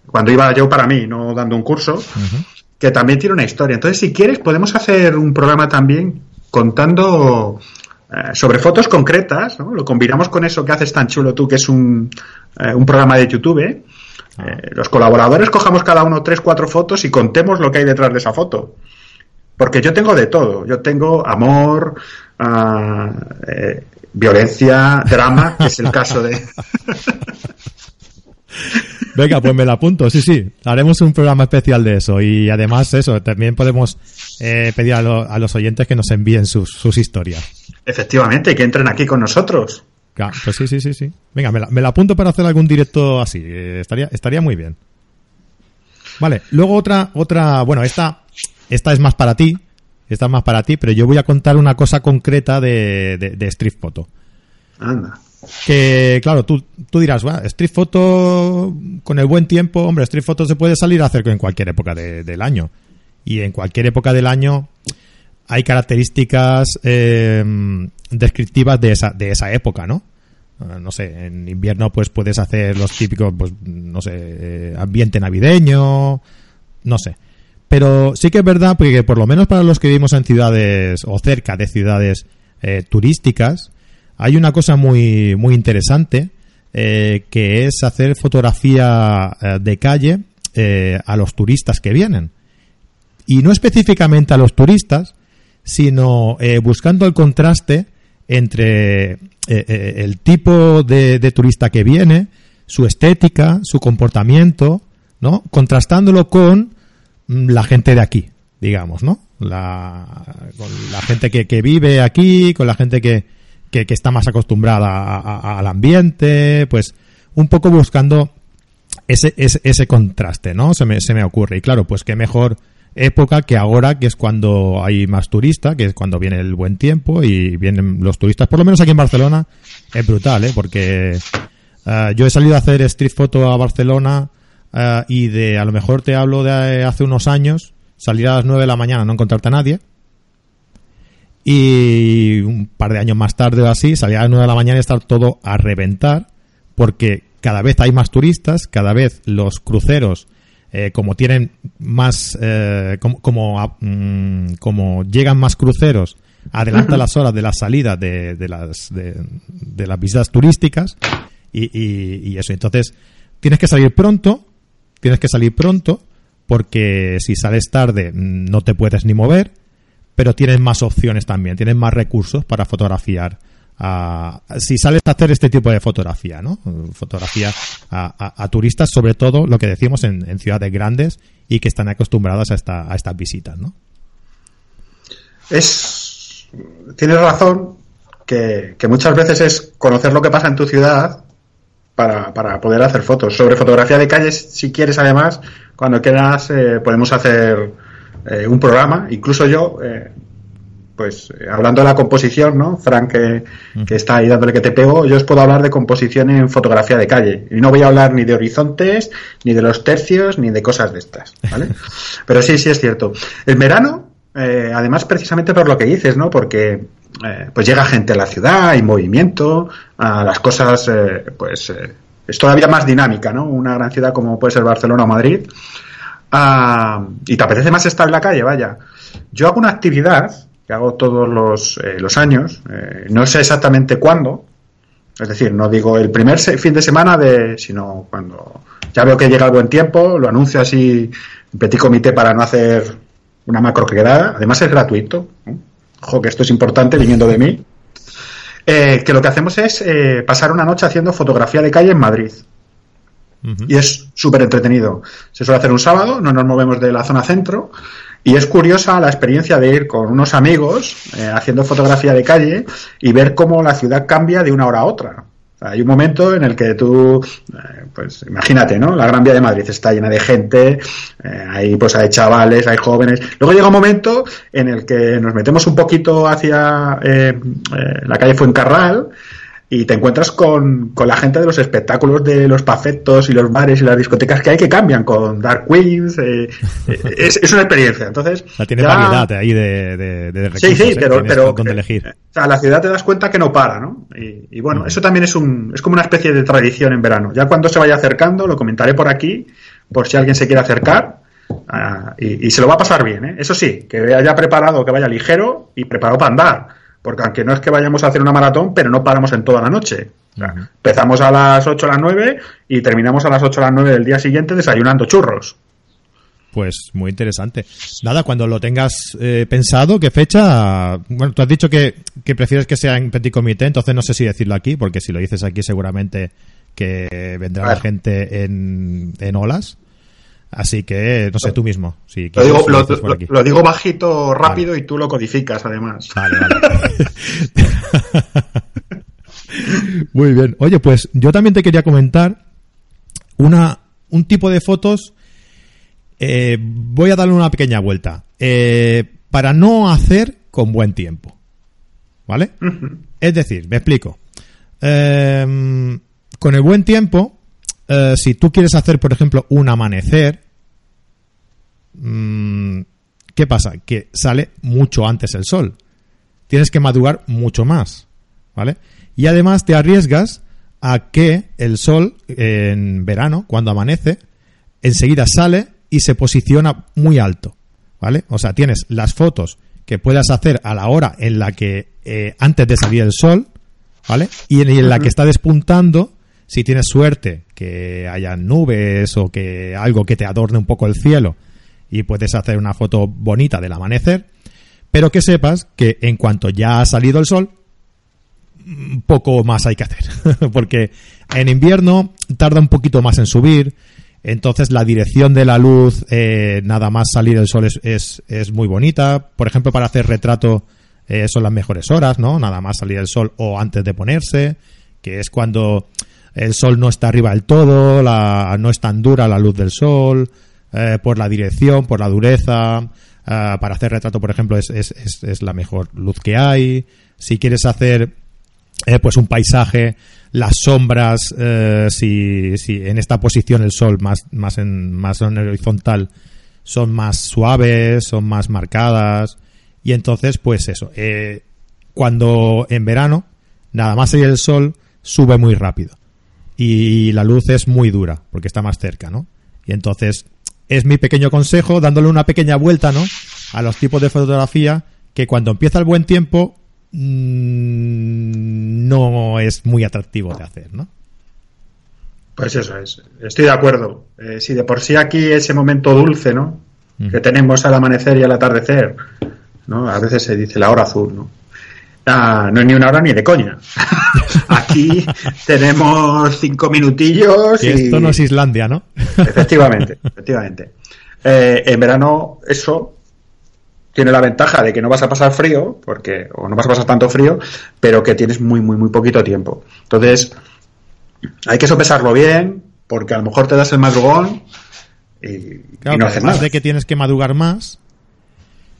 cuando iba yo para mí, no dando un curso, uh -huh. que también tiene una historia. Entonces, si quieres, podemos hacer un programa también contando eh, sobre fotos concretas, ¿no? Lo combinamos con eso que haces tan chulo tú, que es un, eh, un programa de YouTube. ¿Eh? los colaboradores cojamos cada uno tres, cuatro fotos y contemos lo que hay detrás de esa foto. Porque yo tengo de todo. Yo tengo amor, uh, violencia, drama, que es el caso de. Venga, pues me la apunto, sí, sí. Haremos un programa especial de eso. Y además, eso, también podemos eh, pedir a, lo, a, los oyentes que nos envíen sus, sus historias. Efectivamente, que entren aquí con nosotros. Pues sí, sí, sí, sí. Venga, me la, me la apunto para hacer algún directo así. Eh, estaría, estaría muy bien. Vale, luego otra, otra, bueno, esta, esta es más para ti. Esta es más para ti, pero yo voy a contar una cosa concreta de, de, de Street Photo. Anda. Que, claro, tú, tú dirás, bueno, Street Photo, con el buen tiempo, hombre, Street Photo se puede salir a hacer en cualquier época de, del año. Y en cualquier época del año hay características eh, descriptivas de esa, de esa época, ¿no? No sé, en invierno pues puedes hacer los típicos, pues, no sé, eh, ambiente navideño, no sé. Pero sí que es verdad porque por lo menos para los que vivimos en ciudades o cerca de ciudades eh, turísticas, hay una cosa muy, muy interesante eh, que es hacer fotografía de calle a los turistas que vienen. Y no específicamente a los turistas, sino eh, buscando el contraste entre eh, eh, el tipo de, de, turista que viene, su estética, su comportamiento, ¿no? Contrastándolo con mm, la gente de aquí, digamos, ¿no? La, con la gente que, vive aquí, con la gente que, que, está más acostumbrada a, al ambiente, pues un poco buscando ese, ese, ese contraste, ¿no? Se me, se me ocurre. Y claro, pues qué mejor época que ahora, que es cuando hay más turistas, que es cuando viene el buen tiempo y vienen los turistas. Por lo menos aquí en Barcelona es brutal, ¿eh? Porque eh, yo he salido a hacer street photo a Barcelona eh, y de, a lo mejor te hablo de hace unos años, salir a las 9 de la mañana, no encontrarte a nadie. Y un par de años más tarde o así, salir a las 9 de la mañana y estar todo a reventar, porque cada vez hay más turistas, cada vez los cruceros, eh, como tienen más, eh, como, como, mm, como llegan más cruceros, adelanta las horas de la salida de, de las, de, de las visitas turísticas y, y, y eso. Entonces, tienes que salir pronto, tienes que salir pronto, porque si sales tarde mm, no te puedes ni mover, pero tienes más opciones también, tienes más recursos para fotografiar. Si sales a hacer este tipo de fotografía, ¿no? Fotografía a, turistas, sobre todo lo que decimos en, en ciudades grandes y que están acostumbrados a, esta, a estas visitas, ¿no? Es. Tienes razón que, que muchas veces es conocer lo que pasa en tu ciudad para, para poder hacer fotos. Sobre fotografía de calles, si quieres, además, cuando quieras, eh, podemos hacer eh, un programa. Incluso yo, eh, pues eh, hablando de la composición, ¿no? Frank, que, que está ahí dándole que te pego, yo os puedo hablar de composición en fotografía de calle. Y no voy a hablar ni de horizontes, ni de los tercios, ni de cosas de estas, ¿vale? Pero sí, sí es cierto. En verano, eh, además precisamente por lo que dices, ¿no? Porque eh, pues llega gente a la ciudad, hay movimiento, a las cosas, eh, pues eh, es todavía más dinámica, ¿no? Una gran ciudad como puede ser Barcelona o Madrid. Ah, y te apetece más estar en la calle, vaya. Yo hago una actividad que hago todos los, eh, los años, eh, no sé exactamente cuándo, es decir, no digo el primer fin de semana, de, sino cuando ya veo que llega el buen tiempo, lo anuncio así en petit comité para no hacer una macro quedada. Además es gratuito. ¿no? Ojo que esto es importante viniendo de mí. Eh, que lo que hacemos es pasar una noche haciendo fotografía de calle en Madrid. Y es súper entretenido. Se suele hacer un sábado, no nos movemos de la zona centro. Y es curiosa la experiencia de ir con unos amigos eh, haciendo fotografía de calle y ver cómo la ciudad cambia de una hora a otra. Hay un momento en el que tú, eh, pues imagínate, ¿no? La Gran Vía de Madrid está llena de gente, eh, hay pues hay chavales, hay jóvenes. Luego llega un momento en el que nos metemos un poquito hacia eh, eh, la calle Fuencarral y te encuentras con, con la gente de los espectáculos de los pafetos y los bares y las discotecas que hay que cambian con Dark Queens. eh, eh, es, es una experiencia. Entonces, sea, tiene ya- variedad ahí de, de, de recursos, sí, ¿eh? pero, Tienes pero dónde eh, elegir. o sea, la ciudad te das cuenta que no para, ¿no? Y, y bueno, Mm. eso también es un es como una especie de tradición en verano. Ya cuando se vaya acercando, lo comentaré por aquí, por si alguien se quiere acercar. ah, y, y se lo va a pasar bien, ¿eh? Eso sí, que haya preparado, que vaya ligero y preparado para andar. Porque aunque no es que vayamos a hacer una maratón, pero no paramos en toda la noche. O sea, Ujú. Empezamos a las 8 a las 9 y terminamos a las 8 a las 9 del día siguiente desayunando churros. Pues muy interesante. Nada, cuando lo tengas eh, pensado, ¿qué fecha? Bueno, tú has dicho que, que prefieres que sea en petit comité, entonces no sé si decirlo aquí, porque si lo dices aquí seguramente que vendrá la gente en, en olas. Así que, no sé, tú mismo. Si Lo quieres, digo, lo lo, dices por lo- aquí. lo digo bajito, rápido y tú lo codificas además. Vale, vale. Muy bien. Oye, pues yo también te quería comentar una, un tipo de fotos. eh, voy a darle una pequeña vuelta. Eh, para no hacer con buen tiempo. ¿Vale? Es decir, me explico. Eh, con el buen tiempo, eh, si tú quieres hacer, por ejemplo, un amanecer, mm, ¿qué pasa? Que sale mucho antes el sol. Tienes que madrugar mucho más, ¿vale? Y además te arriesgas a que el sol en verano, cuando amanece, enseguida sale y se posiciona muy alto, ¿vale? O sea, tienes las fotos que puedas hacer a la hora en la que eh, antes de salir el sol, ¿vale? Y en, y en la que está despuntando, si tienes suerte que haya nubes o que algo que te adorne un poco el cielo y puedes hacer una foto bonita del amanecer, pero que sepas que en cuanto ya ha salido el sol, poco más hay que hacer, porque en invierno tarda un poquito más en subir, entonces la dirección de la luz, eh, nada más salir el sol es, es, es muy bonita, por ejemplo para hacer retrato eh, son las mejores horas, ¿no? Nada más salir el sol o antes de ponerse, que es cuando el sol no está arriba del todo, la, no es tan dura la luz del sol, eh, por la dirección, por la dureza. eh, para hacer retrato, por ejemplo, es, es, la mejor luz que hay. Si quieres hacer eh, pues un paisaje, las sombras, si, si en esta posición el sol más, más, en, más en horizontal son más suaves, son más marcadas. Y entonces, pues eso, cuando en verano, nada más hay el sol, sube muy rápido. Y la luz es muy dura, porque está más cerca, ¿no? Y entonces, es mi pequeño consejo, dándole una pequeña vuelta, ¿no? A los tipos de fotografía, que cuando empieza el buen tiempo, mm, no es muy atractivo de hacer, ¿no? Pues eso es, estoy de acuerdo. Eh, si de por sí aquí ese momento dulce, ¿no? Mm. Que tenemos al amanecer y al atardecer, ¿no? A veces se dice la hora azul, ¿no? Ah, no es ni una hora ni de coña. aquí tenemos cinco minutillos y... esto no es Islandia, ¿no? Efectivamente, efectivamente. Eh, en verano eso tiene la ventaja de que no vas a pasar frío, porque o no vas a pasar tanto frío, pero que tienes muy, muy, muy poquito tiempo. Entonces, hay que sopesarlo bien, porque a lo mejor te das el madrugón y, y Claro, no nada. de que tienes que madrugar más,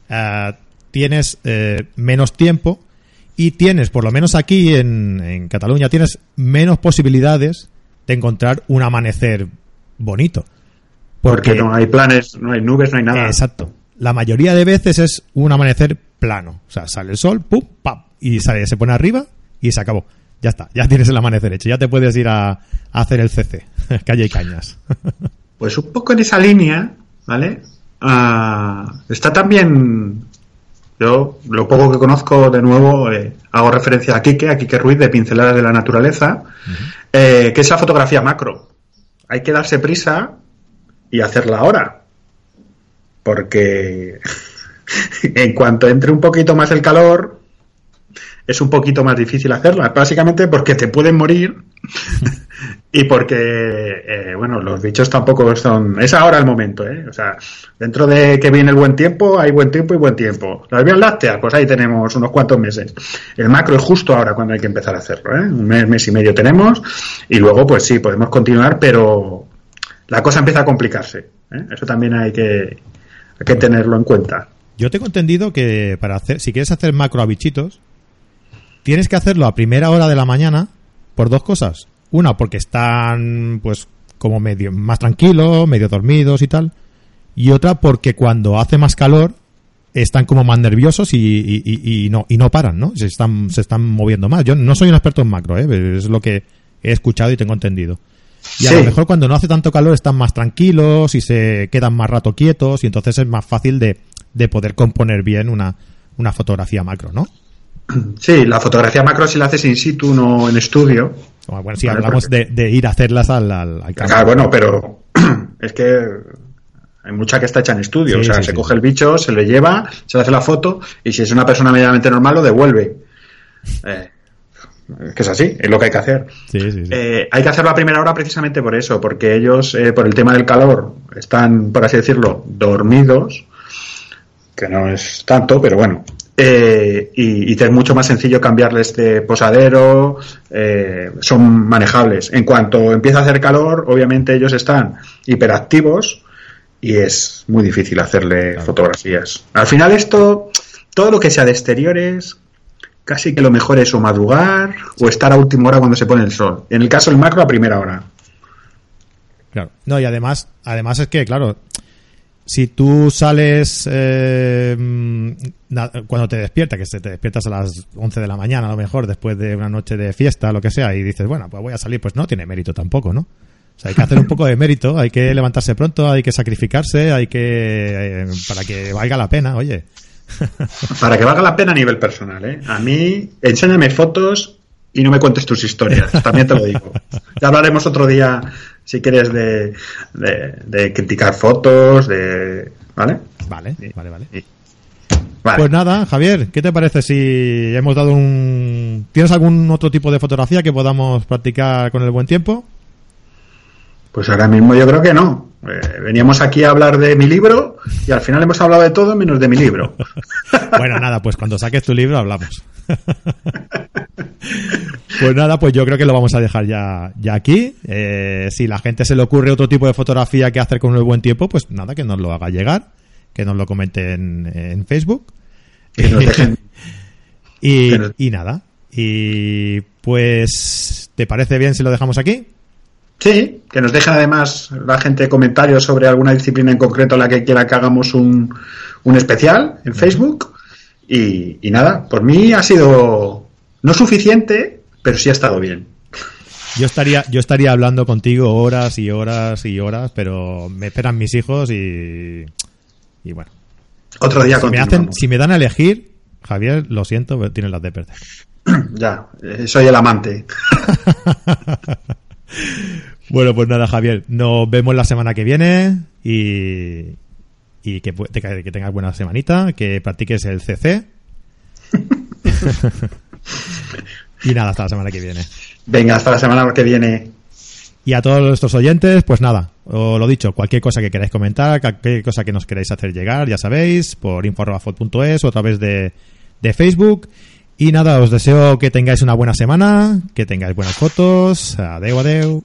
eh, tienes eh, menos tiempo y tienes, por lo menos aquí en, en Cataluña, tienes menos posibilidades de encontrar un amanecer bonito. Porque no hay planes, no hay nubes, no hay nada. Exacto. La mayoría de veces es un amanecer plano. O sea, sale el sol, pum, pam, y sale, se pone arriba y se acabó. Ya está, ya tienes el amanecer hecho. Ya te puedes ir a, a hacer el CC, calle y cañas. Pues un poco en esa línea, ¿vale? Ah, está también, yo lo poco que conozco de nuevo, eh, hago referencia a Quique, a Quique Ruiz de Pinceladas de la Naturaleza, eh, que es la fotografía macro. Hay que darse prisa y hacerla ahora. Porque en cuanto entre un poquito más el calor, es un poquito más difícil hacerla. Básicamente porque te pueden morir y porque, eh, bueno, los bichos tampoco son... Es ahora el momento, ¿eh? O sea, dentro de que viene el buen tiempo, hay buen tiempo y buen tiempo. Las vías lácteas, pues ahí tenemos unos cuantos meses. El macro es justo ahora cuando hay que empezar a hacerlo, ¿eh? Un mes, mes y medio tenemos y luego, pues sí, podemos continuar, pero la cosa empieza a complicarse. ¿eh? Eso también hay que, hay que tenerlo en cuenta. Yo tengo entendido que para hacer, si quieres hacer macro a bichitos, tienes que hacerlo a primera hora de la mañana por dos cosas. Una, porque están, pues, como medio más tranquilos, medio dormidos y tal. Y otra, porque cuando hace más calor, están como más nerviosos y, y- y- y no, y no paran, ¿no? Se están, se están moviendo más. Yo no soy un experto en macro, ¿eh? Es lo que he escuchado y tengo entendido. Y a Sí. lo mejor cuando no hace tanto calor están más tranquilos y se quedan más rato quietos y entonces es más fácil de, de poder componer bien una, una fotografía macro, ¿no? Sí, la fotografía macro si la haces in situ, no en estudio. Bueno, si Vale, hablamos de, de ir a hacerlas al, al, al campo. Ah, bueno, pero es que hay mucha que está hecha en estudio. Sí, o sea, sí, se sí. coge el bicho, se le lleva, se le hace la foto y si es una persona medianamente normal lo devuelve. Eh, es que es así, es lo que hay que hacer. Sí, sí, sí. Eh, hay que hacerlo a primera hora precisamente por eso, porque ellos, eh, por el tema del calor, están, por así decirlo, dormidos, que no es tanto, pero bueno. Eh, y, y te es mucho más sencillo cambiarles de posadero, eh, son manejables. En cuanto empieza a hacer calor, obviamente ellos están hiperactivos y es muy difícil hacerle fotografías. Al final esto, todo lo que sea de exteriores, casi que lo mejor es o madrugar o estar a última hora cuando se pone el sol. En el caso del macro, a primera hora. Claro. No, y además, además es que, claro, si tú sales eh, cuando te despiertas, que te despiertas a las 11 de la mañana a lo mejor, después de una noche de fiesta, lo que sea, y dices, bueno, pues voy a salir, pues no tiene mérito tampoco, ¿no? O sea, hay que hacer un poco de mérito, hay que levantarse pronto, hay que sacrificarse, hay que... eh, para que valga la pena, oye. Para que valga la pena a nivel personal, ¿eh? A mí, enséñame fotos y no me cuentes tus historias. También te lo digo. Ya hablaremos otro día, si quieres, de, de, de criticar fotos, de... ¿Vale? Vale, vale, vale. Vale. Pues nada, Javier, ¿qué te parece si hemos dado un... ¿Tienes algún otro tipo de fotografía que podamos practicar con el buen tiempo? Pues ahora mismo yo creo que no. Eh, veníamos aquí a hablar de mi libro y al final hemos hablado de todo menos de mi libro. Pues nada, pues yo creo que lo vamos a dejar ya, ya aquí. Eh, si la gente se le ocurre otro tipo de fotografía que hacer con el buen tiempo, pues nada, que nos lo haga llegar, que nos lo comenten en, en Facebook. Que nos dejen. y, y nada. Y pues, ¿te parece bien si lo dejamos aquí? Sí, que nos dejen además la gente comentarios sobre alguna disciplina en concreto a la que quiera que hagamos un, un especial en Facebook. Y, y nada, por mí ha sido no suficiente, pero sí ha estado bien. Yo estaría, yo estaría hablando contigo horas y horas y horas, pero me esperan mis hijos y, y bueno. Otro día Si me, hacen, si me dan a elegir, Javier, lo siento, pero tienes las de perder. Ya, eh, soy el amante. Bueno, pues nada, Javier, nos vemos la semana que viene y, y que, te- que tengas buena semanita, que practiques el CC. y nada, hasta la semana que viene. Venga, hasta la semana que viene. Y a todos nuestros oyentes, pues nada, os lo dicho, cualquier cosa que queráis comentar, cualquier cosa que nos queráis hacer llegar, ya sabéis, por info.fot.es o a través de, de Facebook. Y nada, os deseo que tengáis una buena semana, que tengáis buenas fotos. Adeu, adeu.